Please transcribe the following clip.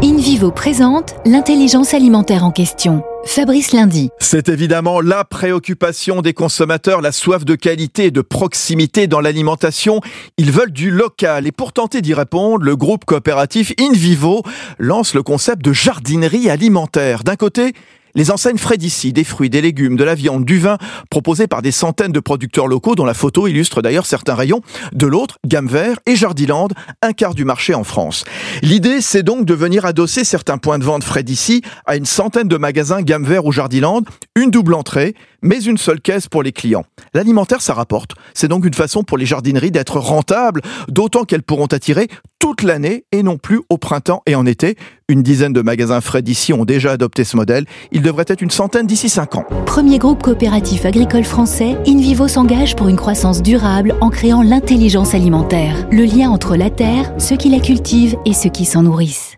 InVivo présente l'intelligence alimentaire en question. Fabrice Lundi. C'est évidemment la préoccupation des consommateurs, la soif de qualité et de proximité dans l'alimentation. Ils veulent du local et pour tenter d'y répondre, le groupe coopératif InVivo lance le concept de jardinerie alimentaire. D'un côté, les enseignes Frédici, des fruits, des légumes, de la viande, du vin, proposés par des centaines de producteurs locaux dont la photo illustre d'ailleurs certains rayons. De l'autre, Gamme Vert et Jardiland, un quart du marché en France. L'idée, c'est donc de venir adosser certains points de vente Frédici à une centaine de magasins Gamme Vert ou Jardiland, une double entrée, mais une seule caisse pour les clients. L'alimentaire, ça rapporte. C'est donc une façon pour les jardineries d'être rentables, d'autant qu'elles pourront attirer toute l'année et non plus au printemps et en été. Une dizaine de magasins Fred ici ont déjà adopté ce modèle. Il devrait être une centaine d'ici 5 ans. Premier groupe coopératif agricole français, InVivo s'engage pour une croissance durable en créant l'intelligence alimentaire. Le lien entre la terre, ceux qui la cultivent et ceux qui s'en nourrissent.